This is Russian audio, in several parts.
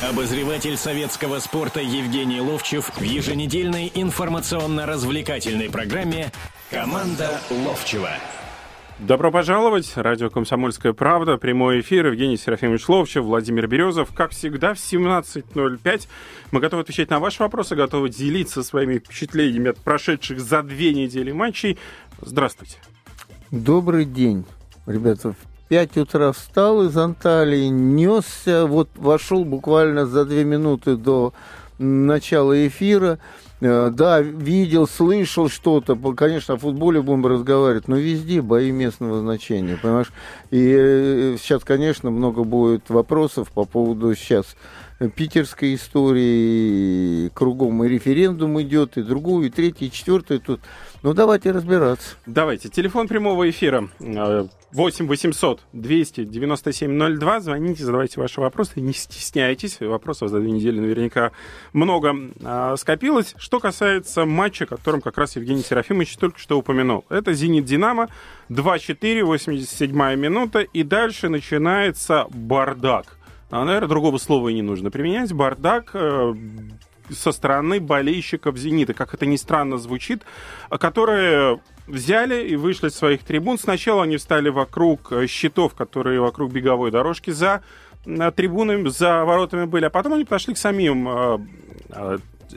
Обозреватель советского спорта Евгений Ловчев в еженедельной информационно-развлекательной программе «Команда Ловчева». Добро пожаловать. Радио «Комсомольская правда». Прямой эфир. Евгений Серафимович Ловчев, Владимир Березов. Как всегда, в 17.05 мы готовы отвечать на ваши вопросы, готовы делиться своими впечатлениями от прошедших за две недели матчей. Здравствуйте. Добрый день, ребята. 5 утра встал из Анталии, несся, вот вошел буквально за две минуты до начала эфира. Э, да, видел, слышал что-то. Конечно, о футболе будем разговаривать, но везде бои местного значения, понимаешь? И э, сейчас, конечно, много будет вопросов по поводу сейчас питерской истории, кругом и референдум идет, и другую, и третью, и четвертую тут. Ну, давайте разбираться. Давайте. Телефон прямого эфира 8 800 297 02. Звоните, задавайте ваши вопросы. Не стесняйтесь. Вопросов за две недели наверняка много а, скопилось. Что касается матча, которым как раз Евгений Серафимович только что упомянул. Это «Зенит-Динамо». 2-4, 87 минута. И дальше начинается бардак. А, наверное, другого слова и не нужно применять. Бардак э, со стороны болельщиков «Зенита», как это ни странно звучит, которые взяли и вышли с своих трибун. Сначала они встали вокруг э, щитов, которые вокруг беговой дорожки за э, трибунами, за воротами были, а потом они подошли к самим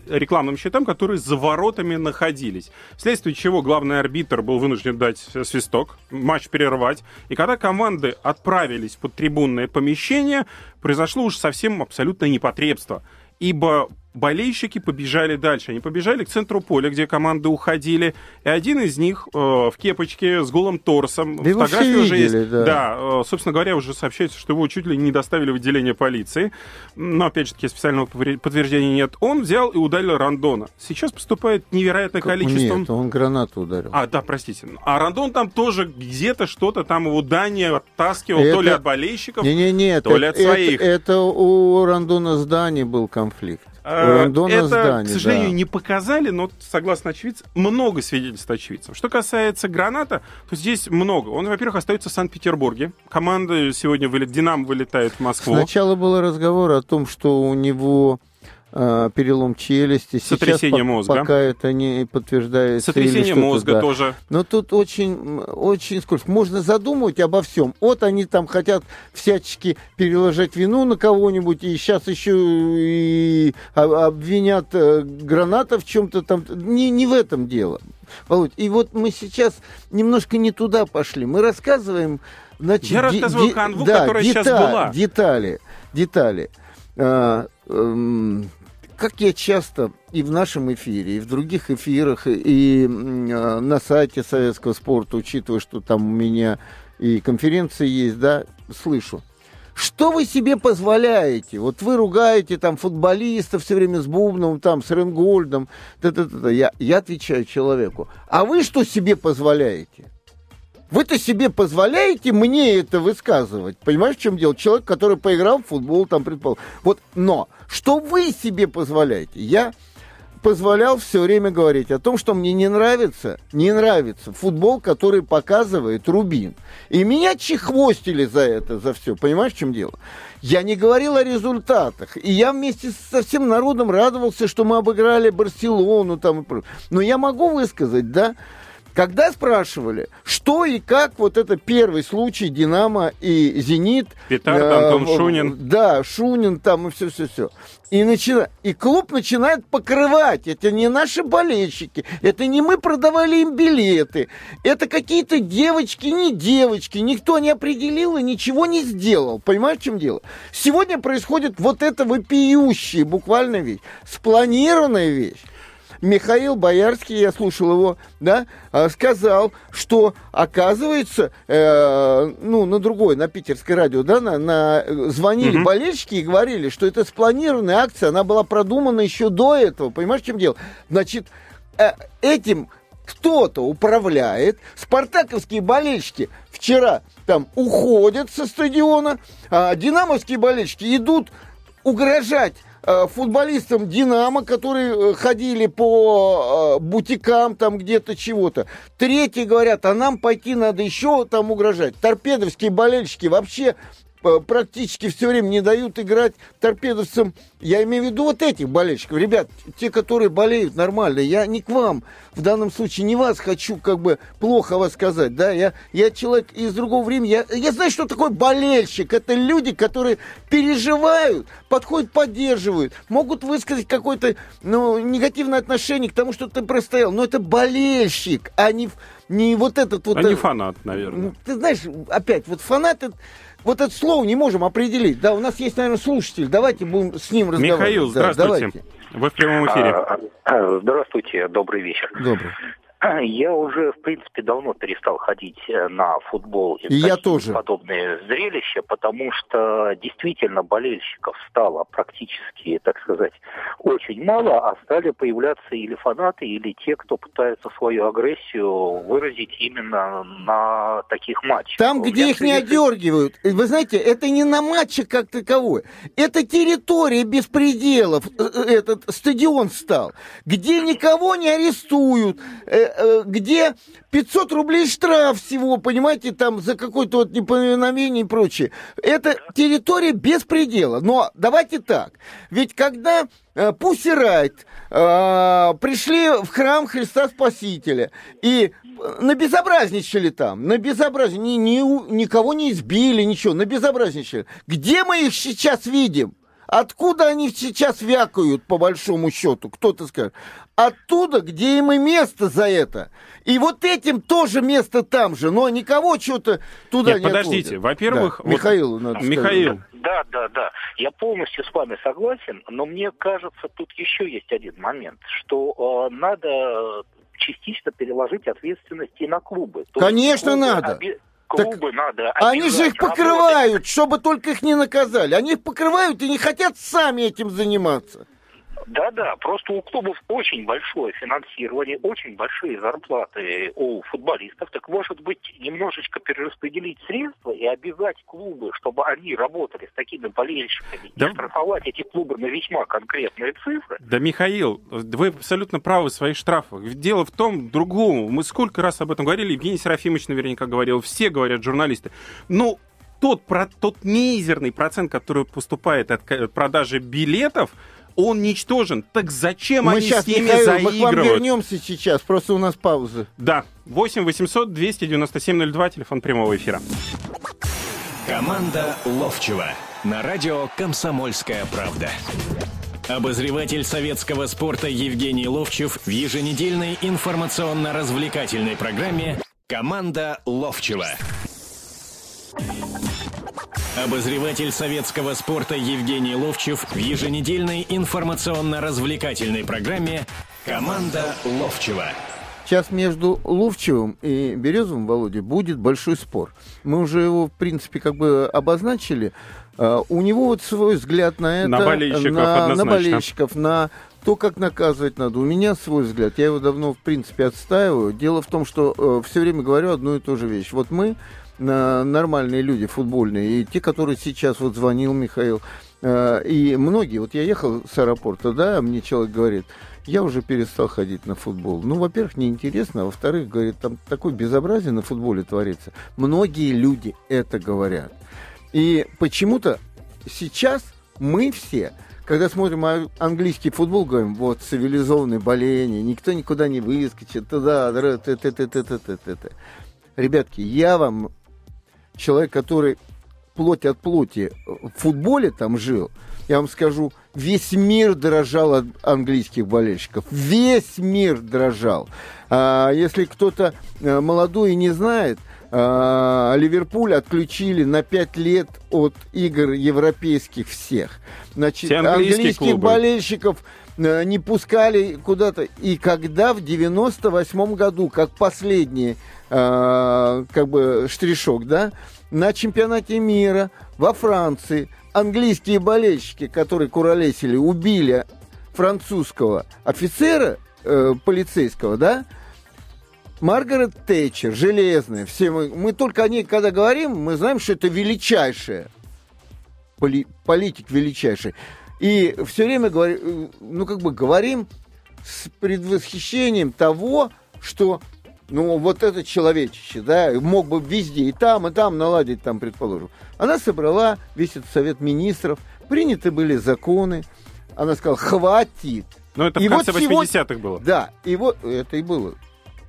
рекламным щитам, которые за воротами находились. Вследствие чего главный арбитр был вынужден дать свисток, матч перервать. И когда команды отправились под трибунное помещение, произошло уж совсем абсолютное непотребство. Ибо болельщики побежали дальше. Они побежали к центру поля, где команды уходили. И один из них э, в кепочке с голым торсом. Да фотография уже видели, есть. Да. да, э, собственно говоря, уже сообщается, что его чуть ли не доставили в отделение полиции. Но, опять же таки, специального подтверждения нет. Он взял и ударил Рандона. Сейчас поступает невероятное как? количество... Нет, он гранату ударил. А, да, простите. А Рандон там тоже где-то что-то там его здание оттаскивал, это... то ли от болельщиков, не, не, не, то это, ли от своих. Это, это у Рандона здания был конфликт. Э, это, здание, к сожалению, да. не показали, но, согласно очевидцам, много свидетельств очевидцев. Что касается граната, то здесь много. Он, во-первых, остается в Санкт-Петербурге. Команда сегодня вылет, Динамо вылетает в Москву. Сначала был разговор о том, что у него перелом челюсти. Сотрясение Сейчас, мозга. Пока это не подтверждается. Сотрясение мозга да. тоже. Но тут очень, очень сколько. Можно задумывать обо всем. Вот они там хотят всячески переложить вину на кого-нибудь, и сейчас еще и обвинят э, граната в чем-то там. Не, не в этом дело. Володь, и вот мы сейчас немножко не туда пошли. Мы рассказываем... Значит, Я рассказываю де- канву, да, которая деталь, сейчас была. Детали, детали. А, эм, как я часто и в нашем эфире, и в других эфирах, и э, на сайте советского спорта, учитывая, что там у меня и конференции есть, да, слышу. Что вы себе позволяете? Вот вы ругаете там футболистов все время с Бубном, там, с Ренгольдом. -да -да -да. Я, я отвечаю человеку. А вы что себе позволяете? Вы-то себе позволяете мне это высказывать? Понимаешь, в чем дело? Человек, который поиграл в футбол, там, предположим. Вот, но что вы себе позволяете? Я позволял все время говорить о том, что мне не нравится, не нравится футбол, который показывает Рубин. И меня чехвостили за это, за все. Понимаешь, в чем дело? Я не говорил о результатах. И я вместе со всем народом радовался, что мы обыграли Барселону. Там, но я могу высказать, да, когда спрашивали, что и как вот это первый случай Динамо и Зенит. Петард, э, Антон Шунин. Да, Шунин там и все-все-все. И, начина... и клуб начинает покрывать. Это не наши болельщики. Это не мы продавали им билеты. Это какие-то девочки, не девочки. Никто не определил и ничего не сделал. Понимаешь, в чем дело? Сегодня происходит вот это вопиющая буквально вещь. Спланированная вещь. Михаил Боярский, я слушал его, да, а, сказал, что оказывается, э, ну, на другой, на питерское радио, да, на, на звонили угу. болельщики и говорили, что это спланированная акция, она была продумана еще до этого. Понимаешь, в чем дело? Значит, э, этим кто-то управляет. Спартаковские болельщики вчера там уходят со стадиона, а динамовские болельщики идут угрожать футболистам Динамо, которые э, ходили по э, бутикам там где-то чего-то. Третьи говорят, а нам пойти надо еще там угрожать. Торпедовские болельщики вообще практически все время не дают играть торпедовцам. Я имею в виду вот этих болельщиков. Ребят, те, которые болеют нормально, я не к вам в данном случае, не вас хочу как бы плохо вас сказать, да, я, я человек из другого времени, я, я знаю, что такое болельщик. Это люди, которые переживают, подходят, поддерживают, могут высказать какое-то ну, негативное отношение к тому, что ты простоял. Но это болельщик, а не, не вот этот вот... А не фанат, наверное. Ты знаешь, опять, вот фанат вот это слово не можем определить. Да, у нас есть, наверное, слушатель. Давайте будем с ним разговаривать. Михаил, здравствуйте. Да, Вы в прямом эфире. А, а, здравствуйте, добрый вечер. Добрый. Я уже, в принципе, давно перестал ходить э, на футбол и, я тоже. подобные зрелища, потому что действительно болельщиков стало практически, так сказать, очень мало, а стали появляться или фанаты, или те, кто пытается свою агрессию выразить именно на таких матчах. Там, где их не одергивают. Вы знаете, это не на матче как таковой. Это территория беспределов. Э, э, этот стадион стал, где никого не арестуют Э, где 500 рублей штраф всего, понимаете, там за какое-то вот неповиновение и прочее. Это территория беспредела. Но давайте так. Ведь когда э, Райт э, пришли в храм Христа Спасителя и набезобразничали там, набезобразничали, ни, ни, никого не избили, ничего, набезобразничали. Где мы их сейчас видим? Откуда они сейчас вякают, по большому счету, кто-то скажет? Оттуда, где им и место за это. И вот этим тоже место там же, но никого что-то туда Нет, не подождите, во-первых... Да. Вот... Михаил, надо Михаил. Сказать. Да, да, да. Я полностью с вами согласен, но мне кажется, тут еще есть один момент, что э, надо частично переложить ответственность и на клубы. Конечно, клубы надо. Оби клубы так надо Они же их покрывают, работать. чтобы только их не наказали. Они их покрывают и не хотят сами этим заниматься. Да-да, просто у клубов очень большое финансирование, очень большие зарплаты у футболистов. Так может быть немножечко перераспределить средства и обязать клубы, чтобы они работали с такими болельщиками, да. и штрафовать эти клубы на весьма конкретные цифры. Да, Михаил, вы абсолютно правы в своих штрафах. Дело в том, другому. Мы сколько раз об этом говорили, Евгений Серафимович наверняка говорил, все говорят журналисты. Ну, тот, про, тот мизерный процент, который поступает от продажи билетов, он ничтожен. Так зачем мы они сейчас, с ними Михаил, заигрывают? Мы к вам вернемся сейчас, просто у нас пауза. Да, 8 800 297 02, телефон прямого эфира. Команда Ловчева на радио «Комсомольская правда». Обозреватель советского спорта Евгений Ловчев в еженедельной информационно-развлекательной программе «Команда Ловчева». Обозреватель советского спорта Евгений Ловчев в еженедельной информационно-развлекательной программе «Команда Ловчева». Сейчас между Ловчевым и Березовым, Володя, будет большой спор. Мы уже его, в принципе, как бы обозначили. Uh, у него вот свой взгляд на это. На болельщиков, на, на болельщиков, на то, как наказывать надо. У меня свой взгляд. Я его давно, в принципе, отстаиваю. Дело в том, что э, все время говорю одну и ту же вещь. Вот мы нормальные люди футбольные, и те, которые сейчас вот звонил Михаил, э, и многие, вот я ехал с аэропорта, да, мне человек говорит, я уже перестал ходить на футбол. Ну, во-первых, неинтересно, а во-вторых, говорит, там такое безобразие на футболе творится. Многие люди это говорят. И почему-то сейчас мы все, когда смотрим английский футбол, говорим, вот, цивилизованное боление, никто никуда не выскочит, туда, Ребятки, я вам человек, который плоть от плоти в футболе там жил, я вам скажу, весь мир дрожал от английских болельщиков. Весь мир дрожал. А, если кто-то э, молодой и не знает, а, Ливерпуль отключили на 5 лет от игр европейских всех. Значит, английских клубы. болельщиков э, не пускали куда-то. И когда в 98 году, как последний э, как бы штришок, да, на чемпионате мира во Франции. Английские болельщики, которые куролесили, убили французского офицера э, полицейского, да, Маргарет Тэтчер, железная, все мы, мы только о ней, когда говорим, мы знаем, что это величайшая, поли, политик величайший. И все время говорим, э, ну, как бы говорим с предвосхищением того, что ну, вот это человечище, да, мог бы везде, и там, и там наладить, там, предположим. Она собрала весь этот совет министров, приняты были законы, она сказала, хватит. Ну, это в И конце вот сегодня- 80-х было. Да, и вот, это и было,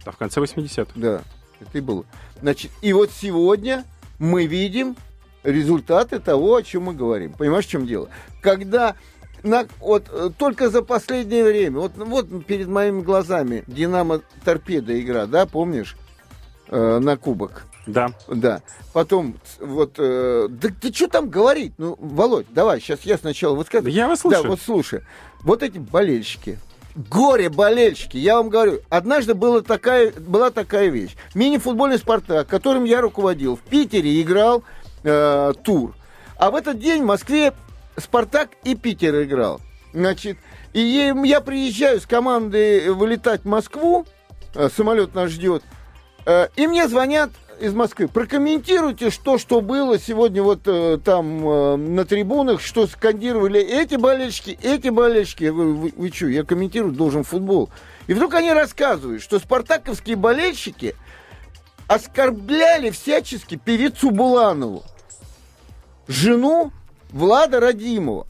А в конце 80-х. да, это и было. Значит, и вот сегодня мы видим результаты того, о чем мы говорим. Понимаешь, в чем дело? Когда на, вот э, только за последнее время, вот, вот перед моими глазами Динамо Торпеда игра, да, помнишь, Э, на кубок. Да. Да. Потом, вот, э, да ты что там говорить? Ну, Володь, давай, сейчас я сначала Да высказываю. я вас слушаю. Да, вот слушай. Вот эти болельщики, горе-болельщики, я вам говорю, однажды была такая, была такая вещь. Мини-футбольный «Спартак», которым я руководил, в Питере играл э, тур. А в этот день в Москве «Спартак» и Питер играл. Значит, и я приезжаю с командой вылетать в Москву, э, самолет нас ждет, Э, И мне звонят из Москвы. Прокомментируйте, что, что было сегодня вот э, там э, на трибунах, что скандировали эти болельщики, эти болельщики. Я вы, вы что, я комментировать должен футбол. И вдруг они рассказывают, что спартаковские болельщики оскорбляли всячески певицу Буланову, жену Влада Радимова.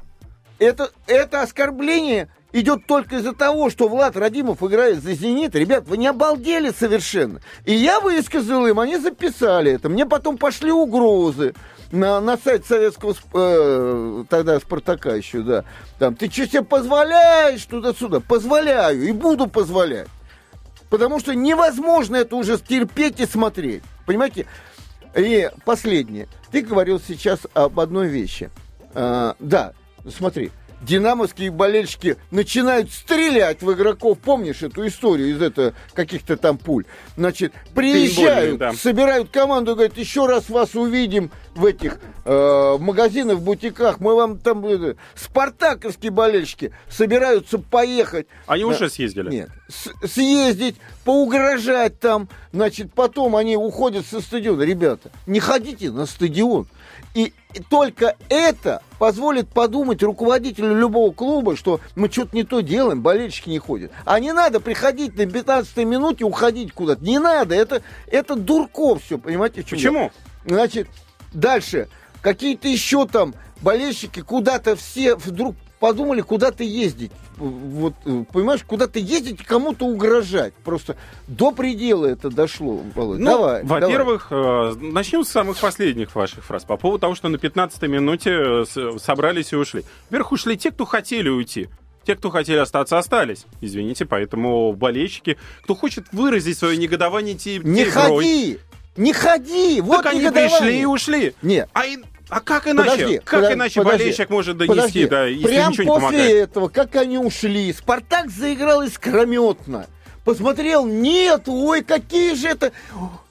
Это, это оскорбление идет только из-за того, что Влад Радимов играет за «Зенит». Ребят, вы не обалдели совершенно. И я высказал им, они записали это. Мне потом пошли угрозы на, на сайт советского э, тогда «Спартака» еще, да. Там, ты что себе позволяешь туда-сюда? Позволяю и буду позволять. Потому что невозможно это уже терпеть и смотреть. Понимаете? И последнее. Ты говорил сейчас об одной вещи. А, да, смотри. Динамовские болельщики начинают стрелять в игроков. Помнишь эту историю из этого каких-то там пуль? Значит, приезжают, да. собирают команду, говорят, еще раз вас увидим в этих э, магазинах, бутиках. Мы вам там... э, спартаковские болельщики собираются поехать. Они Да. уже съездили. Нет. С- съездить, поугрожать там, значит, потом они уходят со стадиона. Ребята, не ходите на стадион. И, только это позволит подумать руководителю любого клуба, что мы что-то не то делаем, болельщики не ходят. А не надо приходить на 15 минуте, уходить куда-то. Не надо, это, это дурков все, понимаете? Почему? Значит, дальше. Какие-то еще там болельщики куда-то все вдруг подумали куда-то ездить. Вот, э, понимаешь, куда-то ездить и кому-то угрожать. Просто до предела это дошло, Володь. Ну, давай, во-первых, э, начнем с самых последних ваших фраз по поводу того, что на 15-й минуте э, собрались и ушли. Во-первых, ушли те, кто хотели уйти. Те, кто хотели остаться, остались. Извините, поэтому болельщики, кто хочет выразить свое негодование, те, давай. Не те игрой. ходи! Не ходи! Вот так они пришли и ушли. Нет. А, и- а как иначе? Подожди, как подо- иначе подожди, болельщик может донести, подожди. да, если Прям ничего не после помогает? этого, как они ушли, Спартак заиграл искрометно. Посмотрел, нет, ой, какие же это...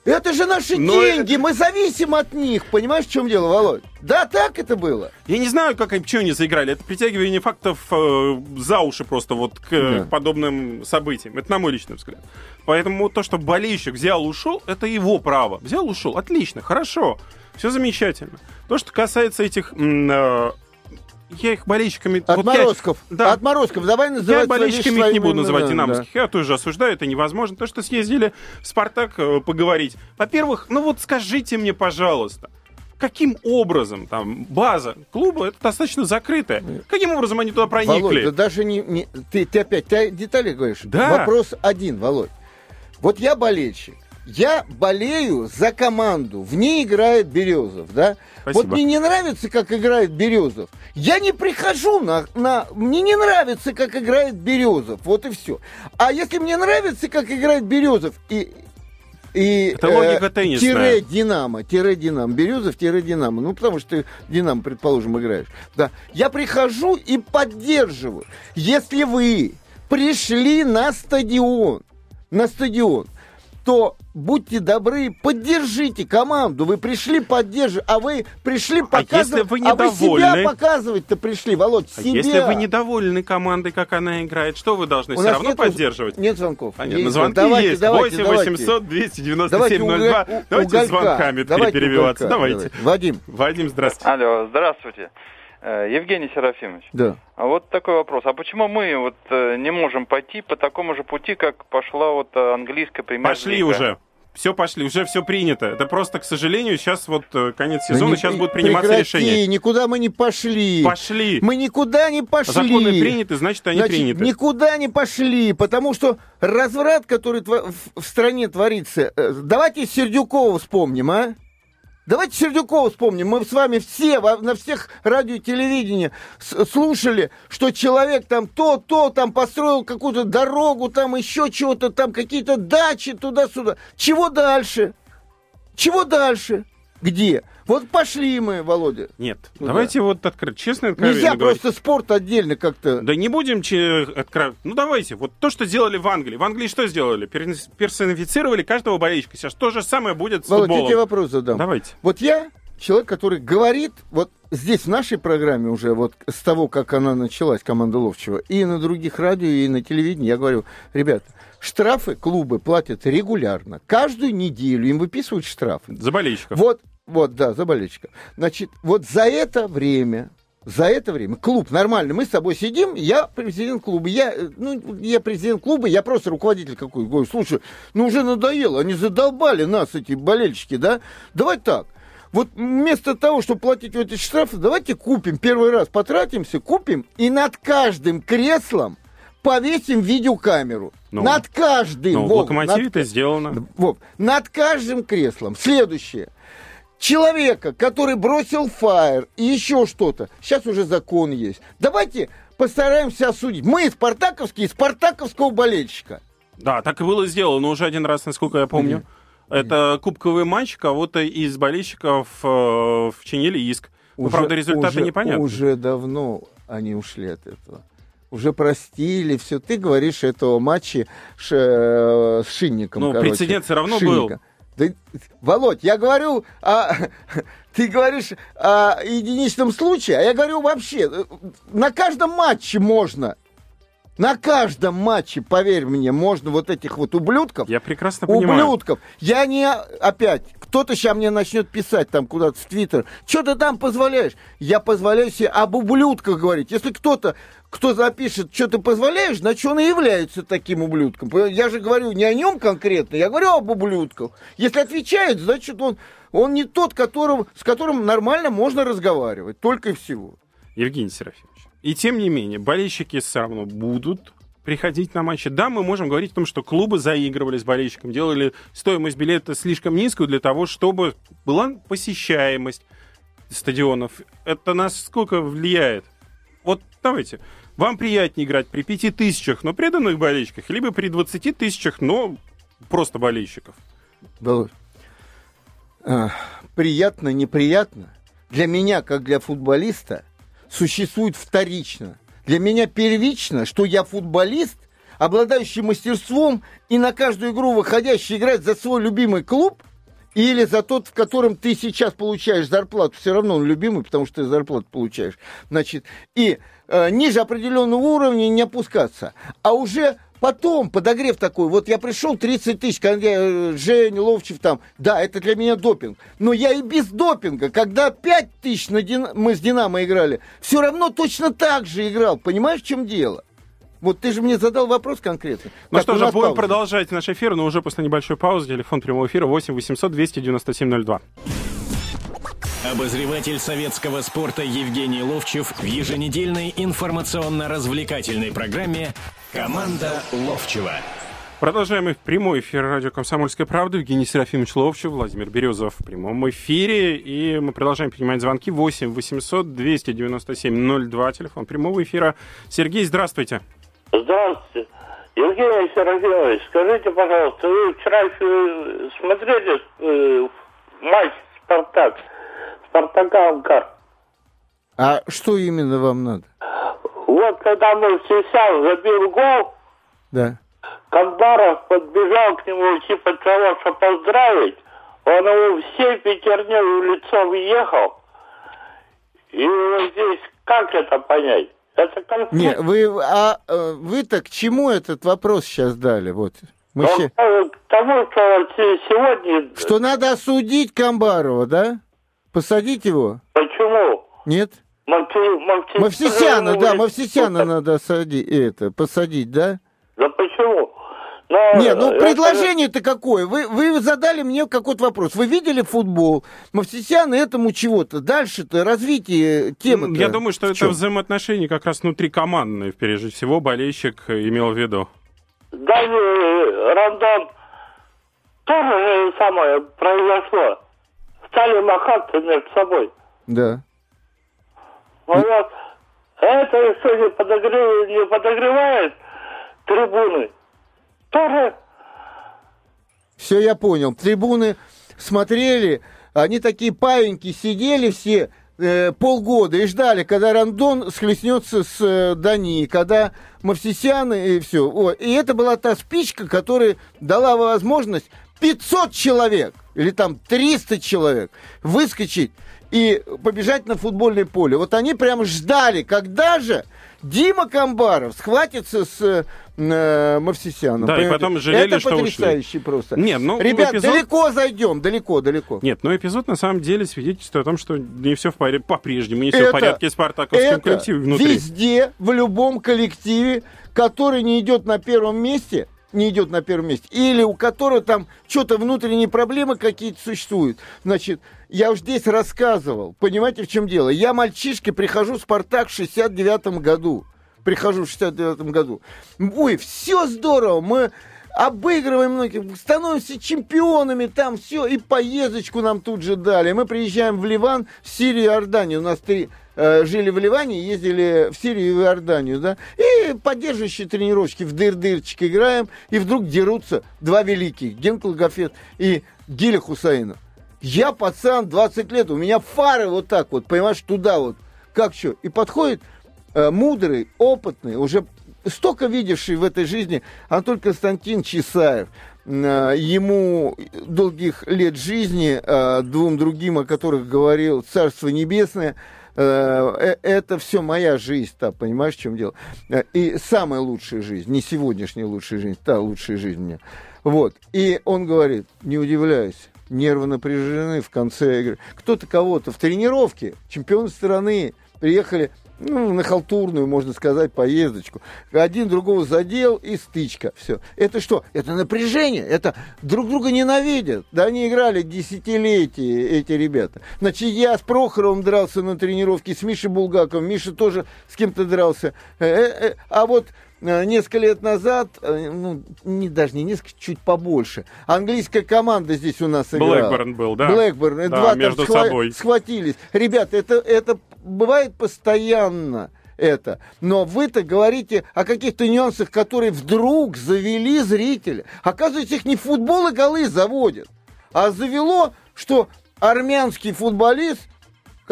Это же наши Но деньги, мы зависим от них. Понимаешь, в чем дело, Володь? Да, так это было. Я не знаю, как они, почему они заиграли. Это притягивание фактов э, за уши просто вот к э, Да. подобным событиям. Это на мой личный взгляд. Поэтому то, что болельщик взял, ушел, это его право. Взял, ушел. Отлично, хорошо. Все замечательно. То, что касается этих... э, я их болельщиками... вот я- Отморозков. да. Отморозков. Давай Я называть болельщиками свои их не буду называть динамовских. Я тоже осуждаю, это невозможно. То, что съездили в «Спартак» э, поговорить. Во-первых, ну вот скажите мне, пожалуйста, каким образом там база клуба это достаточно закрытая? Каким образом они туда да. Володь, проникли? да даже не... не- ты, ты опять ты о деталях говоришь? Да. Вопрос один, Володь. Вот я болельщик. Я болею за команду. В ней играет Березов, да? Спасибо. Вот мне не нравится, как играет Березов. Я не прихожу на, на... Мне не нравится, как играет Березов. Вот и все. А если мне нравится, как играет Березов и... И, Это логика теннисная. Тире Динамо, тире Динамо. Березов, тире Динамо. Ну, потому что ты Динамо, предположим, играешь. Да. Я прихожу и поддерживаю. Если вы пришли на стадион, на стадион, то будьте добры, поддержите команду. Вы пришли поддерживать, а вы пришли показывать. если вы а вы недовольны? себя показывать-то пришли, Володь, А себя. Если вы недовольны командой, как она играет, что вы должны У все равно нету- поддерживать? Нет звонков. А нет, Есть звонки давайте, есть. Давайте, 8 давайте. 800 297 Давайте 02. уголь- у- Давайте уголька. звонками Давайте перебиваться. уголька, Давайте. давайте. Вадим. Вадим, здравствуйте. Алло, здравствуйте. Э, Евгений Серафимович, Да. а вот такой вопрос. А почему мы вот э, не можем пойти по такому же пути, как пошла вот э, английская премьер Пошли уже. Все пошли, уже все принято. Это просто, к сожалению, сейчас вот конец сезона, Да сейчас будут приниматься прекрати, решения. никуда мы не пошли. Пошли. Мы никуда не пошли. Законы приняты, значит, они Значит, приняты. никуда не пошли, потому что разврат, который в, стране творится... Давайте Сердюкова вспомним, а? Давайте Сердюкова вспомним. Мы с вами все на всех радио и телевидении слушали, что человек там то, то, там построил какую-то дорогу, там еще чего-то, там какие-то дачи туда-сюда. Чего дальше? Чего дальше? Где? Вот пошли мы, Володя. Нет, Ну давайте вот открыть, честно откровенно Нельзя говорить. просто спорт отдельно как-то... Да не будем че- откро- Ну давайте, вот то, что сделали в Англии. В Англии что сделали? Перс- Персонифицировали каждого болельщика. Сейчас то же самое будет с Володь, я футболом. тебе вопрос задам. Давайте. Вот я человек, который говорит, вот здесь в нашей программе уже, вот с того, как она началась, команда Ловчева, и на других радио, и на телевидении, я говорю, ребята, штрафы клубы платят регулярно. Каждую неделю им выписывают штрафы. За болельщиков. Вот, вот, да, за болельщиков. Значит, вот за это время, за это время клуб нормально, мы с тобой сидим, я президент клуба, я, э, ну, я президент клуба, я просто руководитель какой. Говорю, слушай, ну уже надоело, они задолбали нас, эти болельщики, да? Давай так, вот вместо того, чтобы платить вот эти штрафы, давайте купим, первый раз потратимся, купим, и над каждым креслом повесим видеокамеру. Ну, над каждым. Ну, в Вов, локомотиве над- это сделано. Вов, над каждым креслом. Следующее. Человека, который бросил фаер и еще что-то. Сейчас уже закон есть. Давайте постараемся осудить. Мы спартаковские, спартаковского болельщика. Да, так и было сделано, но уже один раз, насколько я помню. Это кубковый матч, кого-то из болельщиков э, вчинили иск. Ну, правда, результаты уже- непонятны. Уже давно они ушли от этого. Уже простили все. Ты говоришь этого матча ш- э, с Шинником. Ну, короче. прецедент всё равно Шинника. Да, Володь, я говорю, а, ты говоришь о единичном случае, а я говорю вообще, э, на каждом матче можно. На каждом матче, поверь мне, можно вот этих вот ублюдков Я прекрасно понимаю. Ублюдков. Я не опять. Кто-то сейчас мне начнет писать там куда-то в Твиттер. Что ты там позволяешь? Я позволяю себе об ублюдках говорить. Если кто-то, кто запишет, что ты позволяешь, значит, он и является таким ублюдком. Я же говорю не о нем конкретно, я говорю об ублюдках. Если отвечает, значит, он, он не тот, которым, с которым нормально можно разговаривать. Только и всего. Евгений Серафимович. И тем не менее, болельщики все равно будут приходить на матчи. Да, мы можем говорить о том, что клубы заигрывали с болельщиком, делали стоимость билета слишком низкую для того, чтобы была посещаемость стадионов. Это насколько влияет? Вот давайте. Вам приятнее играть при пяти тысячах, но преданных болельщиках, либо при 20 тысячах, но просто болельщиков. Володь, а, приятно, неприятно. Для меня, как для футболиста, существует вторично. Для меня первично, что я футболист, обладающий мастерством и на каждую игру выходящий играть за свой любимый клуб, или за тот, в котором ты сейчас получаешь зарплату, все равно он любимый, потому что ты зарплату получаешь. Значит, и э, ниже определенного уровня не опускаться. А уже потом подогрев такой, вот я пришел 30 тысяч, когда я, э, Женя Ловчев там, да, это для меня допинг. Но я и без допинга, когда 5 тысяч на Дина- мы с Динамо играли, все равно точно так же играл. Понимаешь, в чем дело? Вот ты же мне задал вопрос конкретно. Ну Так, что же, будем пауза. продолжать наш эфир, но уже после небольшой паузы. Телефон прямого эфира 8 800 297 02. Обозреватель советского спорта Евгений Ловчев в еженедельной информационно-развлекательной программе «Команда Ловчева». Продолжаем их прямой эфир радио «Комсомольская правда». Евгений Серафимович Ловчев, Владимир Березов в прямом эфире. И мы продолжаем принимать звонки 8 800 297 02, телефон прямого эфира. Сергей, здравствуйте. Здравствуйте. Евгений Серафимович, скажите, пожалуйста, вы вчера еще смотрели э, матч «Спартак», «Спартака Анкар»? А что именно вам надо? Вот когда все забил гол, Да. Камбаров подбежал к нему типа того, что поздравить. Он его всей пятерней в лицо въехал. И вот здесь как это понять? Это конфликт. Не, вы, а э, вы-то к чему этот вопрос сейчас дали? Вот. Мы ща- э, К тому, что сегодня... Что надо осудить Камбарова, да? Посадить его? Почему? Нет? Мавсисяна, да, Мавсисяна надо садить, это, посадить, да? Да почему? Но Не, ну это- предложение-то какое? Вы, вы задали мне какой-то вопрос. Вы видели футбол? Мавсисян этому чего-то. Дальше-то развитие темы. Я думаю, что это взаимоотношения как раз внутри командные, прежде всего, болельщик имел в виду. Даже э, Рандон тоже же самое произошло. Стали махаться между собой. Да. Вот, это не, подогрев- не подогревает трибуны? Тоже Все, я понял. Трибуны смотрели, они такие паиньки сидели все э, полгода и ждали, когда Рандон схлестнется с э, Дани, когда Мавсисян и все. И это была та спичка, которая дала возможность 500 человек или там 300 человек выскочить и побежать на футбольное поле. Вот они прям ждали, когда же Дима Камбаров схватится с э, э, Мавсисяном. Да, и Понимаете? потом жалели, Это что ушли. потрясающе просто. Нет, ну, Ребят, эпизод- далеко зайдем, далеко, далеко. Нет, но эпизод на самом деле свидетельствует о том, что не все в порядке, по-прежнему не все в Это- порядке с спартаковским Это коллективом внутри. везде, в любом коллективе, который не идет на первом месте, не идет на первом месте, или у которого там что-то внутренние проблемы какие-то существуют. Значит, я уж здесь рассказывал, понимаете, в чем дело? Я мальчишкой прихожу в «Спартак» в 69 году. Прихожу в 69 году. Ой, все здорово, мы обыгрываем многих, становимся чемпионами, там все, и поездочку нам тут же дали. Мы приезжаем в Ливан, в Сирию Иорданию. У нас три э, жили в Ливане, ездили в Сирию и в Иорданию, да, и поддерживающие тренировочки в дыр-дырчик играем, и вдруг дерутся два великих, Генкл Гафет и Гиля Хусаинов. Я пацан, 20 лет, у меня фары вот так вот, понимаешь, туда вот, как что. И подходит э, мудрый, опытный, уже столько видевший в этой жизни Антон Константин Чесаев. Э, Ему долгих лет жизни, э, двум другим, о которых говорил Царство Небесное, э, это все моя жизнь, та, понимаешь, в чем дело? И самая лучшая жизнь, не сегодняшняя лучшая жизнь, та лучшая жизнь меня. Вот. И он говорит, не удивляйся, нервы напряжены в конце игры. Кто-то кого-то в тренировке, чемпионы страны, приехали ну, на халтурную, можно сказать, поездочку. Один другого задел и стычка. Все. Это что? Это напряжение. Это друг друга ненавидят. Да они играли десятилетия, эти ребята. Значит, я с Прохоровым дрался на тренировке, с Мишей Булгаковым. Миша тоже с кем-то дрался. Э, э, э, А вот несколько лет назад, э, ну, не, даже не несколько, чуть побольше, английская команда здесь у нас играла. Блэкберн был, да. Блэкберн. Да, Два между схва- собой. схватились. Ребята, это, это бывает постоянно это. Но вы-то говорите о каких-то нюансах, которые вдруг завели зрителя. Оказывается, их не футбол и голы заводят, а завело, что армянский футболист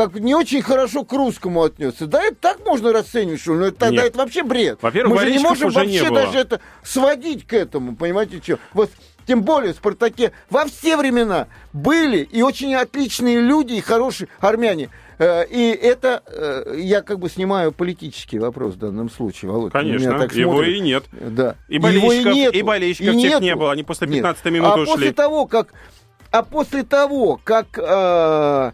как не очень хорошо к русскому отнесся. Да, это так можно расценивать, что ли? Ну, это, тогда Нет. это вообще бред. Во-первых, Мы же не болельщиков можем не вообще было. даже это сводить к этому, понимаете, что? Вот тем более в «Спартаке» во все времена были и очень отличные люди, и хорошие армяне. Э, И это э, я как бы снимаю политический вопрос в данном случае, Володь. Конечно, так его смотрят. и нет. Да. И Его болельщиков- нету. и болельщиков тех нету. не было, они после Нет. 15 минуты а ушли. После того, как, а после того, как пи-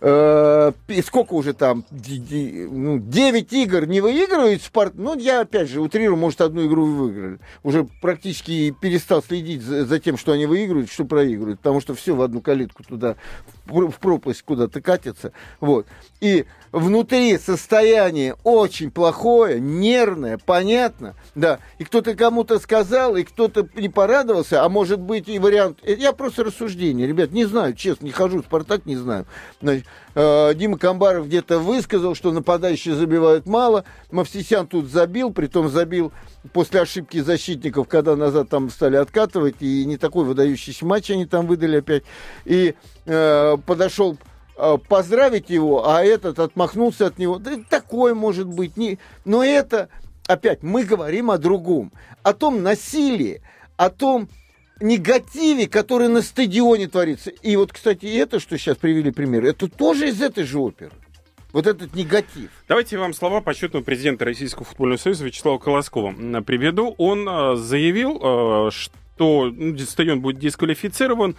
сколько уже там, ди- ди- ну, 9 игр не выигрывает спорт, ну, я опять же утрирую, может, одну игру выиграли. Уже практически перестал следить за, тем, что они выигрывают, что проигрывают, потому что все в одну калитку туда, в пр- в пропасть куда-то катится. Вот. И внутри состояние очень плохое, нервное, понятно, да. И кто-то кому-то сказал, и кто-то не порадовался, а может быть и вариант... э, Я просто рассуждение, ребят, не знаю, честно, не хожу в «Спартак», не знаю. Значит, э, Дима Камбаров где-то высказал, что нападающие забивают мало, Мавсисян тут забил, притом забил после ошибки защитников, когда назад там стали откатывать, и не такой выдающийся матч они там выдали опять. И э, подошел э, поздравить его, а этот отмахнулся от него. Да такое может быть. Не... Но это, опять, мы говорим о другом. О том насилии, о том негативе, который на стадионе творится. И вот, кстати, это, что сейчас привели пример, это тоже из этой же оперы. Вот этот негатив. Давайте вам слова почетного президента Российского футбольного союза Вячеслава Колоскова приведу. Он э, заявил, э, что ну, стадион будет дисквалифицирован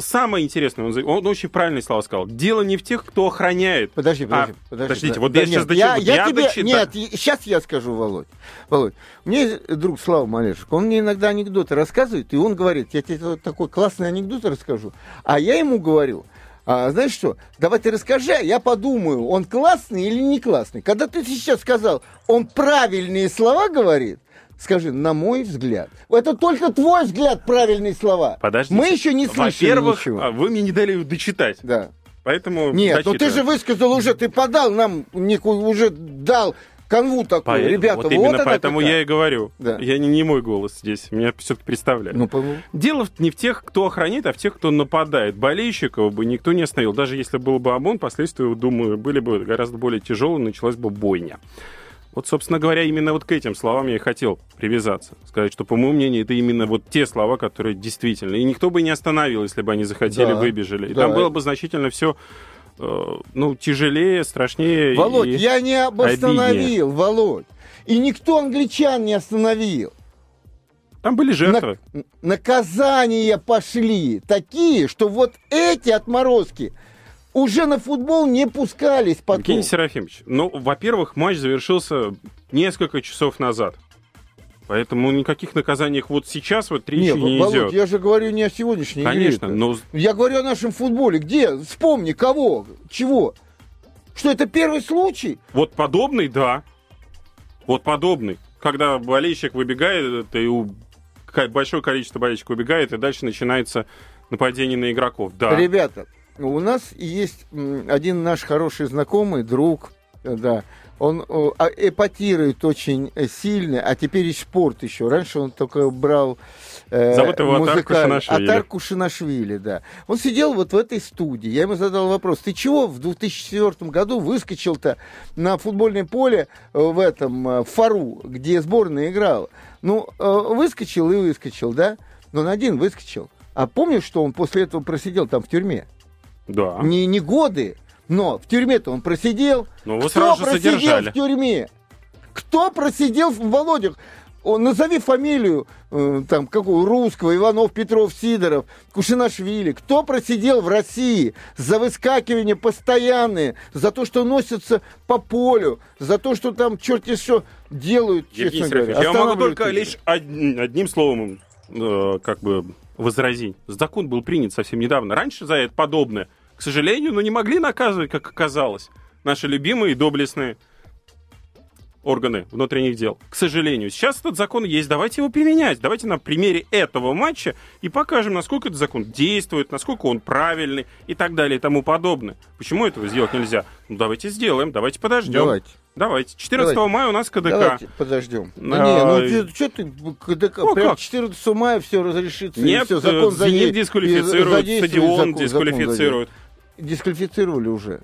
самое интересное, он, он очень правильные слова сказал. Дело не в тех, кто охраняет. Подожди, подожди, а, подожди. Подождите, да, вот да, я сейчас нет, я, дочитаю. я тебе, дочитаю. Нет, сейчас я скажу, Володь. Володь, есть друг Слава Малешек, он мне иногда анекдоты рассказывает, и он говорит, я тебе вот такой классный анекдот расскажу. А я ему говорю, а, знаешь что, давай ты расскажи, а я подумаю, он классный или не классный. Когда ты сейчас сказал, он правильные слова говорит, скажи, на мой взгляд. Это только твой взгляд правильные слова. Подождите. Мы еще не слышали Во-первых, ничего. а, вы мне не дали дочитать. Да. Поэтому Нет, ну ты же высказал уже, ты подал нам, уже дал канву такую. Поэтому- Ребята, вот вот, именно она поэтому какая. я и говорю. Да. Я не, не мой голос здесь. Меня все-таки представляют. Ну, по- Дело не в тех, кто охраняет, а в тех, кто нападает. Болельщиков бы никто не остановил. Даже если был бы ОМОН, последствия, думаю, были бы гораздо более тяжелые, началась бы бойня. Вот, собственно говоря, именно вот к этим словам я и хотел привязаться. Сказать, что, по моему мнению, это именно вот те слова, которые действительно... И никто бы не остановил, если бы они захотели, Да, выбежали. И да. там было бы значительно все, ну, тяжелее, страшнее. Володь, и- я не остановил, Володь. И никто англичан не остановил. Там были жертвы. На- наказания пошли такие, что вот эти отморозки уже на футбол не пускались потом. Евгений Серафимович, ну, во-первых, матч завершился несколько часов назад. Поэтому никаких наказаний вот сейчас вот речи Нет, не Володь, идет. я же говорю не о сегодняшней Конечно, игре. но Я говорю о нашем футболе. Где? Вспомни, кого? Чего? Что это первый случай? вот подобный, да. Вот подобный. Когда болельщик выбегает, и у- большое количество болельщиков убегает, и дальше начинается нападение на игроков. Да. Ребята, у нас есть один наш хороший знакомый, друг, э, да, он э, а, эпатирует очень э, сильно, а теперь и спорт еще. Раньше он только брал э, Зовут его Атар. Атар Кушанашвили, да. Он сидел вот в этой студии. Я ему задал вопрос, ты чего в 2004 году выскочил-то на футбольное поле в этом э, Фару, где сборная играла? Ну, выскочил и выскочил, да? Но он один выскочил. А помнишь, что он после этого просидел там в тюрьме? Да. Не, не годы, но в тюрьме-то он просидел. Ну, его Кто сразу же просидел задержали. в тюрьме? Кто просидел в Володях? О, назови фамилию э, там какую русского, Иванов, Петров, Сидоров, Кушинашвили. Кто просидел в России за выскакивание постоянные, за то, что носятся по полю, за то, что там черти что делают, Евгений честно говоря. Серафимович, я могу только лишь од- одним словом э, как бы возразить. Закон был принят совсем недавно. Раньше за это подобное, к сожалению, но не могли наказывать, как оказалось, наши любимые и доблестные органы внутренних дел. К сожалению. Сейчас этот закон есть, давайте его применять. Давайте на примере этого матча и покажем, насколько этот закон действует, насколько он правильный и так далее и тому подобное. Почему этого сделать нельзя? Ну, давайте сделаем, давайте подождем. Давайте. Давайте. 14 Давайте. мая у нас КДК. Давайте подождем. Ну, А, не, ну что ты, КДК, Ну, прям как? 14 мая все разрешится. Нет, все, закон э, «Зенит» и дисквалифицируют, задействует стадион закон- закон дисквалифицируют. задействует. Дисквалифицировали уже.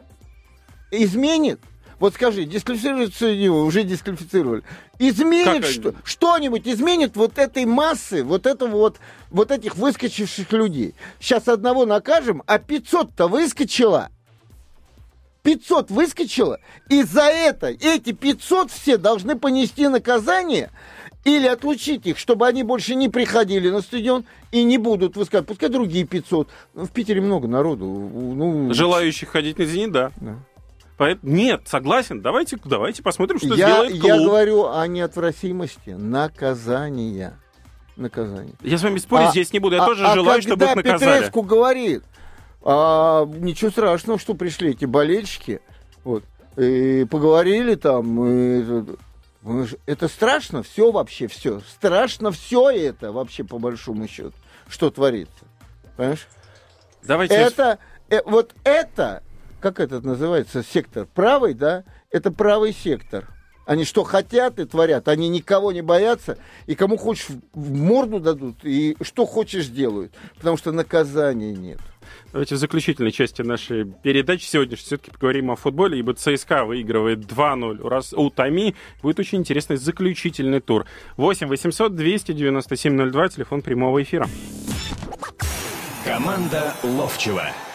Изменит? Вот скажи, дисквалифицируют стадион, уже дисквалифицировали. Изменит что, они? что-нибудь, изменит вот этой массы, вот этого вот, вот этих выскочивших людей. Сейчас одного накажем, а 500-то выскочило. 500 выскочило, и за это эти 500 все должны понести наказание или отлучить их, чтобы они больше не приходили на стадион и не будут выскакивать. Пускай другие 500. Ну, в Питере много народу. Ну, Желающих ходить на «Зенит», да. Да. Поэтому, нет, согласен. Давайте, давайте посмотрим, что я, сделает клуб. я говорю о неотвратимости наказания. Наказание. Я с вами спорить А- здесь не буду. Я а- тоже а желаю, чтобы их наказали. Петреску говорит, а, ничего страшного, что пришли эти болельщики, вот, и поговорили там, и это страшно, все вообще, все, страшно все это вообще по большому счету, что творится, понимаешь? Давайте... Это, э, вот это, как этот называется, сектор правый, да, это правый сектор. Они что хотят и творят. Они никого не боятся. И кому хочешь в- морду дадут. И что хочешь делают. Потому что наказания нет. Давайте в заключительной части нашей передачи сегодня все-таки поговорим о футболе, ибо ЦСКА выигрывает 2-0 у, раз, у Томи. Будет очень интересный заключительный тур. 8 800 297 02, телефон прямого эфира. Команда Ловчева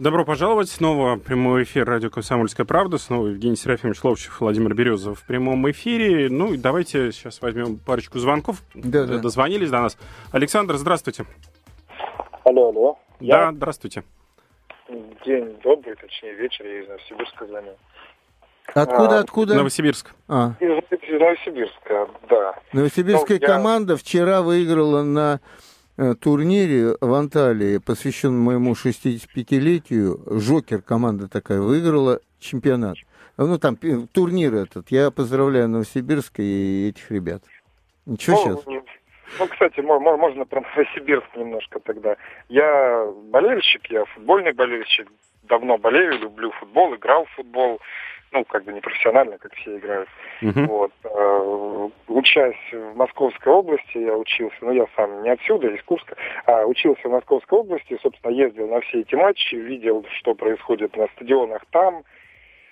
Добро пожаловать. Снова прямой эфир радио «Комсомольская правда». Снова Евгений Серафимович Ловчев, Владимир Березов в прямом эфире. Ну и давайте сейчас возьмем парочку звонков. Да, да. Дозвонились до нас. Александр, здравствуйте. Алло, алло. Да, здравствуйте. День добрый, точнее вечер, я из Новосибирска звоню. Откуда, А, откуда? Новосибирск. А, Из, из Новосибирска, да. Новосибирская Ну, я- команда вчера выиграла на турнире в Анталии, посвященном моему 65-летию. Жокер команда такая выиграла чемпионат. Ну, там пи- турнир этот. Я поздравляю Новосибирск и этих ребят. Ничего ну, сейчас? не- ну, кстати, мо- мо- можно про Новосибирск немножко тогда. Я болельщик, я футбольный болельщик. Давно болею, люблю футбол, играл в футбол. Ну, как бы не профессионально, как все играют. Мгм. Вот. э, Учась в Московской области, я учился, ну я сам не отсюда, из Курска, а учился в Московской области, собственно, ездил на все эти матчи, видел, что происходит на стадионах там,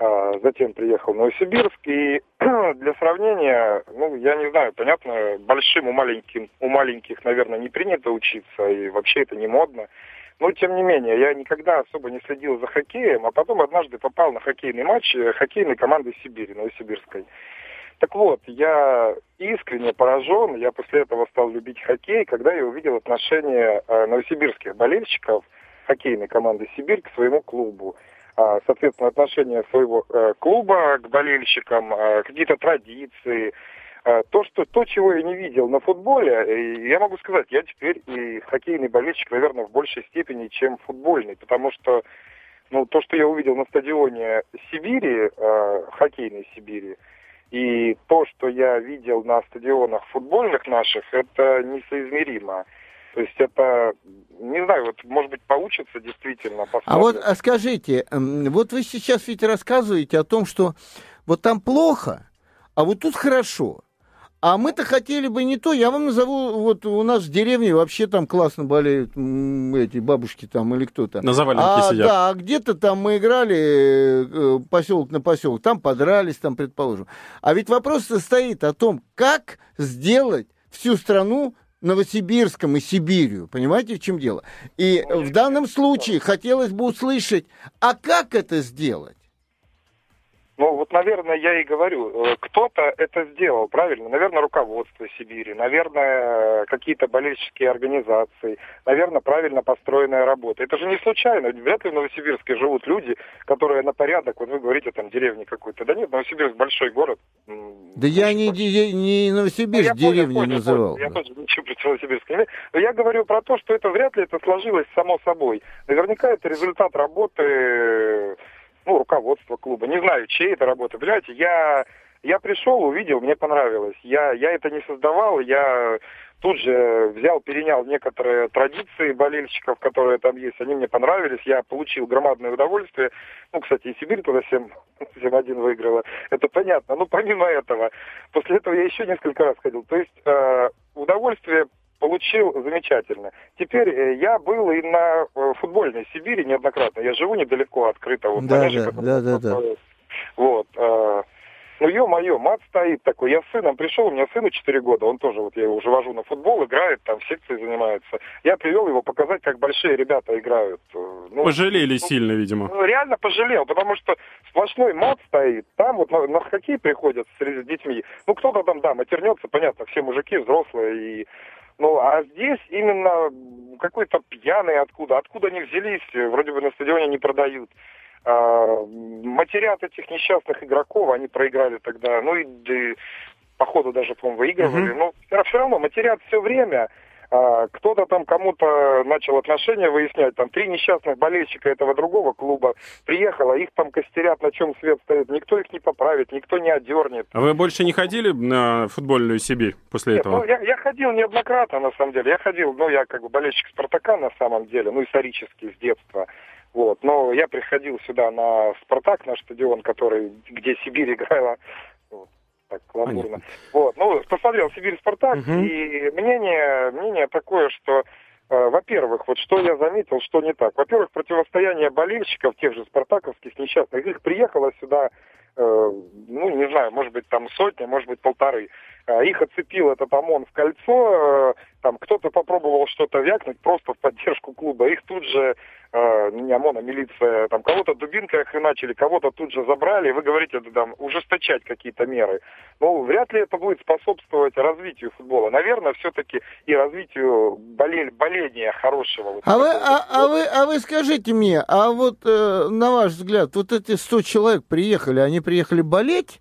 а, затем приехал в Новосибирск, и для сравнения, ну, я не знаю, понятно, большим у, маленьким, у маленьких, наверное, не принято учиться, и вообще это не модно, но, тем не менее, я никогда особо не следил за хоккеем, а потом однажды попал на хоккейный матч э, хоккейной команды Сибири, Новосибирской. Так вот, я искренне поражен, я после этого стал любить хоккей, когда я увидел отношение э, новосибирских болельщиков хоккейной команды «Сибирь» к своему клубу. А, Соответственно, отношение своего э, клуба к болельщикам, э, какие-то традиции, то, что, то, чего я не видел на футболе, и я могу сказать, я теперь и хоккейный болельщик, наверное, в большей степени, чем футбольный, потому что ну, то, что я увидел на стадионе Сибири, э, хоккейной Сибири, и то, что я видел на стадионах футбольных наших, это несоизмеримо. То есть это, не знаю, вот, может быть, получится действительно. А вот посмотрим. а скажите, вот вы сейчас ведь рассказываете о том, что вот там плохо, а вот тут хорошо. А мы-то хотели бы не то. Я вам назову, вот у нас в деревне вообще там классно болеют эти бабушки там или кто-то. На заваленке а, сидят. Да, а где-то там мы играли э, поселок на поселок, там подрались, там, предположим. А ведь вопрос состоит о том, как сделать всю страну Новосибирском и Сибирью. Понимаете, в чем дело? И в данном случае хотелось бы услышать, а как это сделать? Ну, вот, наверное, я и говорю, э, кто-то это сделал, правильно? Наверное, руководство Сибири, наверное, какие-то болельческие организации, наверное, правильно построенная работа. Это же не случайно, вряд ли в Новосибирске живут люди, которые на порядок, вот вы говорите, там, деревни какой-то. Да нет, Новосибирск большой город. Да я не, де- не Ну, Новосибирск понял, деревню понял, называл. понял. Я тоже ничего против Новосибирска не. Но я говорю про то, что это вряд ли это сложилось само собой. Наверняка это результат работы ну, руководства клуба. Не знаю, чьей это работа. Понимаете, я, я пришел, увидел, мне понравилось. Я, я это не создавал, я тут же взял, перенял некоторые традиции болельщиков, которые там есть. Они мне понравились, я получил громадное удовольствие. Ну, кстати, и Сибирь туда 7, 7-1 выиграла. Это понятно. Но помимо этого, после этого я еще несколько раз ходил. То есть э, удовольствие получил замечательно. Теперь э, я был и на э, футбольной Сибири неоднократно. Я живу недалеко от Крытого. Да, да, да, да, да. Вот. э, ну, ё-моё, мат стоит такой. Я с сыном пришел, у меня сыну 4 года, он тоже, вот я его уже вожу на футбол, играет, там в секции занимается. Я привел его показать, как большие ребята играют. Ну, Пожалели ну, сильно, видимо. ну, реально пожалел, потому что сплошной мат стоит. Там вот на, на хоккей приходят с, с детьми. Ну, кто-то там, да, матернется, понятно, все мужики взрослые. И, ну, а здесь именно какой-то пьяный откуда. Откуда они взялись, вроде бы на стадионе не продают. А, матерят этих несчастных игроков, они проиграли тогда. Ну, и да, по ходу даже, по-моему, выигрывали. Мгм. Но все равно матерят все время. А, кто-то там кому-то начал отношения выяснять, там три несчастных болельщика этого другого клуба приехало, их там костерят, на чем свет стоит, никто их не поправит, никто не одернет. А вы больше не ходили на футбольную Сибирь после Нет, ну, этого? я, я ходил неоднократно, на самом деле. Я ходил, ну, я как бы болельщик Спартака на самом деле, ну, исторически, с детства. Вот. Но я приходил сюда на Спартак, на стадион, который, где Сибирь играла. Вот. Так, каламбурно. Понятно. Вот. Ну, посмотрел Сибирь Спартак, Мгм. и мнение, мнение такое, что Э, во-первых, вот что я заметил, что не так. Во-первых, противостояние болельщиков, тех же спартаковских несчастных, их приехало сюда Э, ну, не знаю, может быть, там сотня, может быть, полторы. А их оцепил этот ОМОН в кольцо, э, там кто-то попробовал что-то вякнуть просто в поддержку клуба. Их тут же, э, не ОМОН, а милиция, там кого-то дубинкой начали, кого-то тут же забрали. Вы говорите, там, ужесточать какие-то меры. Ну, вряд ли это будет способствовать развитию футбола. Наверное, все-таки и развитию болель, боления хорошего. Вот а, вы, а, а, вы, а вы скажите мне, а вот э, на ваш взгляд, вот эти 100 человек приехали, они приехали болеть?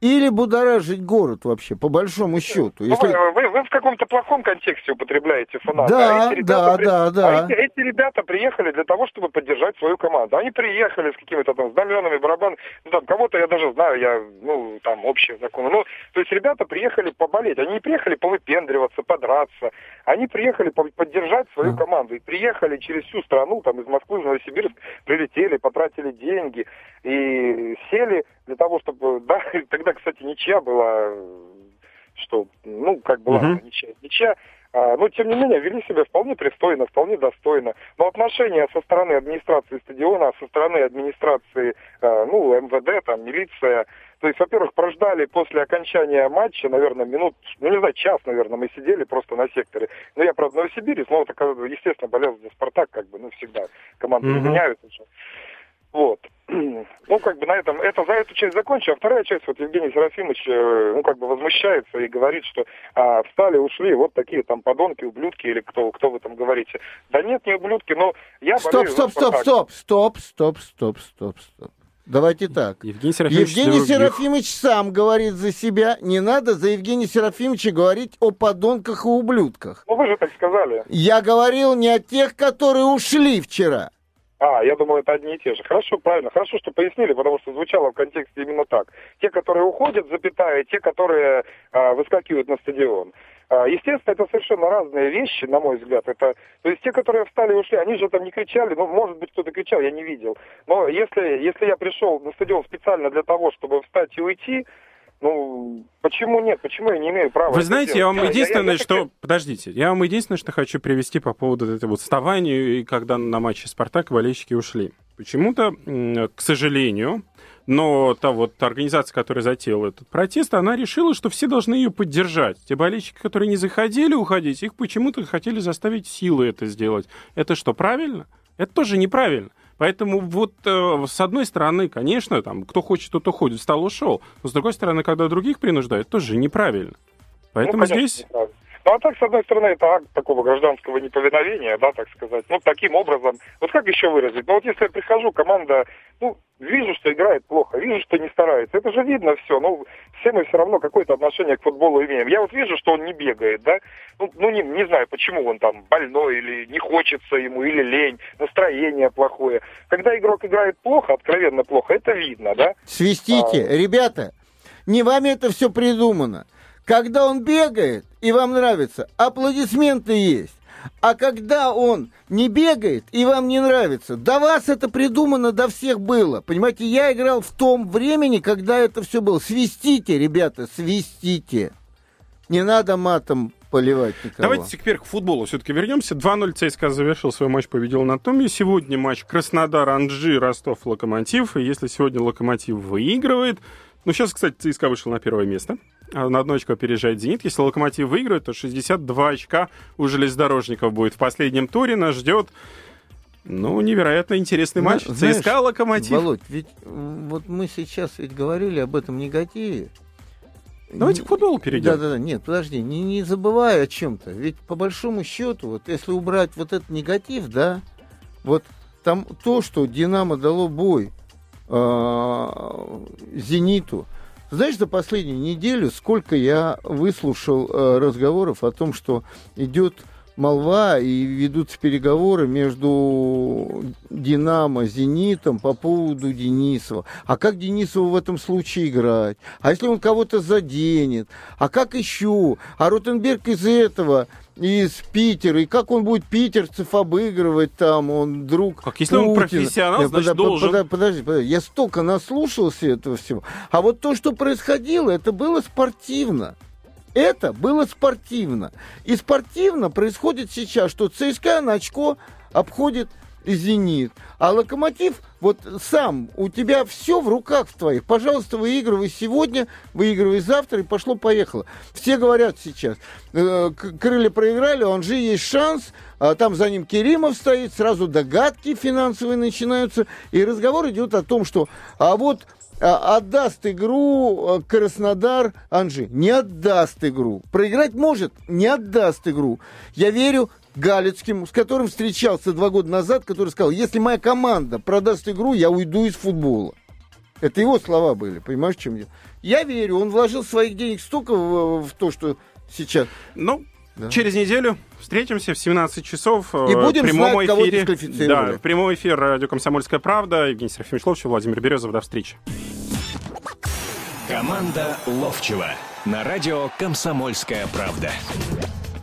Или будоражить город вообще, по большому счету. Ну, Если... Вы, вы, вы в каком-то плохом контексте употребляете фанаты. Да, а да, при... да, да. А эти, эти ребята приехали для того, чтобы поддержать свою команду. Они приехали с какими-то там знаменами, барабанами. Ну, там, кого-то я даже знаю, я, ну, там, общие законы. Ну, то есть ребята приехали поболеть. Они не приехали повыпендриваться, подраться. Они приехали поддержать свою команду. И приехали через всю страну, там, из Москвы в Новосибирск, прилетели, потратили деньги и сели для того, чтобы... Да, тогда, кстати, ничья была, что, ну, как была uh-huh. ничья. Ничья а, но, тем не менее, вели себя вполне пристойно, вполне достойно. Но отношения со стороны администрации стадиона, со стороны администрации, а, ну, МВД, там, милиция, то есть, во-первых, прождали после окончания матча, наверное, минут, ну, не знаю, час, наверное, мы сидели просто на секторе. Но я, правда, в Новосибирск, но, так, естественно, болел за «Спартак», как бы, ну, всегда. Команды mm-hmm. меняются. Вот. Ну, как бы на этом, это за эту часть закончу, а вторая часть, вот Евгений Серафимович, э, ну, как бы возмущается и говорит, что а, встали, ушли, вот такие там подонки, ублюдки, или кто, кто вы там говорите. Да нет, не ублюдки, но я Стоп, болею стоп, стоп, стоп, стоп, стоп, стоп, стоп, стоп. Давайте так. Евгений Серафимович, Евгений Серафимович сам говорит за себя. Не надо за Евгения Серафимовича говорить о подонках и ублюдках. Ну, вы же так сказали. Я говорил не о тех, которые ушли вчера. А, я думал, это одни и те же. Хорошо, правильно. Хорошо, что пояснили, потому что звучало в контексте именно так. Те, которые уходят, запятая, те, которые а, выскакивают на стадион. А, естественно, это совершенно разные вещи, на мой взгляд. Это, то есть те, которые встали и ушли, они же там не кричали. Ну, может быть, кто-то кричал, я не видел. Но если, если я пришел на стадион специально для того, чтобы встать и уйти, ну, почему нет? Почему я не имею права? Вы знаете, делать? я вам единственное, я, я, я что... Так... Подождите, я вам единственное, что хочу привести по поводу этого вот вставания, и когда на матче «Спартак» болельщики ушли. Почему-то, к сожалению, но та вот организация, которая затеяла этот протест, она решила, что все должны ее поддержать. Те болельщики, которые не заходили уходить, их почему-то хотели заставить силы это сделать. Это что, правильно? Это тоже неправильно. Поэтому вот э, с одной стороны, конечно, там, кто хочет, тот уходит, встал, ушел. Но с другой стороны, когда других принуждают, тоже неправильно. Поэтому ну, конечно, здесь... Неправильно. Ну, а так, с одной стороны, это акт такого гражданского неповиновения, да, так сказать. Ну, таким образом, вот как еще выразить? Ну, вот если я прихожу, команда, ну, вижу, что играет плохо, вижу, что не старается. Это же видно все. Ну, все мы все равно какое-то отношение к футболу имеем. Я вот вижу, что он не бегает, да. Ну, ну не, не знаю, почему он там больной или не хочется ему, или лень, настроение плохое. Когда игрок играет плохо, откровенно плохо, это видно, да. Свистите, а... ребята, не вами это все придумано. Когда он бегает, и вам нравится, аплодисменты есть. А когда он не бегает и вам не нравится, до вас это придумано, до всех было. Понимаете, я играл в том времени, когда это все было. Свистите, ребята, свистите. Не надо матом поливать никого. Давайте теперь к футболу все-таки вернемся. 2-0 ЦСКА завершил свой матч, победил на Томе. Сегодня матч Краснодар, Анжи, Ростов, Локомотив. И если сегодня Локомотив выигрывает, ну, сейчас, кстати, ЦСКА вышел на первое место. А на одно очко опережает «Зенит». Если «Локомотив» выиграет, то 62 очка у железнодорожников будет. В последнем туре нас ждет ну, невероятно интересный матч. Знаешь, ЦСКА «Локомотив». Володь, ведь вот мы сейчас ведь говорили об этом негативе. Давайте к футболу перейдем. Да, да, да. Нет, подожди, не, не забывай о чем-то. Ведь по большому счету, вот если убрать вот этот негатив, да, вот там то, что Динамо дало бой Э, «Зениту». Знаешь, за последнюю неделю сколько я выслушал э, разговоров о том, что идет молва и ведутся переговоры между «Динамо», «Зенитом» по поводу Денисова. А как Денисову в этом случае играть? А если он кого-то заденет? А как еще? А Ротенберг из этого из Питера, и как он будет питерцев обыгрывать там, он друг Как если Путина. он профессионал, я, значит, под, должен... Под, подожди, подожди, я столько наслушался этого всего. А вот то, что происходило, это было спортивно. Это было спортивно. И спортивно происходит сейчас, что ЦСКА на очко обходит «Зенит». А «Локомотив» вот сам, у тебя все в руках в твоих. Пожалуйста, выигрывай сегодня, выигрывай завтра, и пошло-поехало. Все говорят сейчас, э, крылья проиграли, у Анжи есть шанс, а там за ним Керимов стоит, сразу догадки финансовые начинаются, и разговор идет о том, что а вот а, отдаст игру э, Краснодар Анжи. Не отдаст игру. Проиграть может, не отдаст игру. Я верю Галицким, с которым встречался два года назад, который сказал, если моя команда продаст игру, я уйду из футбола. Это его слова были, понимаешь, чем я? Я верю, он вложил своих денег столько в, в то, что сейчас... Ну, да. через неделю встретимся в 17 часов. И э, будем в прямом знать, кого эфире. Да, прямой эфир радио «Комсомольская правда». Евгений Серафимович Ловчев, Владимир Березов. До встречи. Команда Ловчева на радио «Комсомольская правда».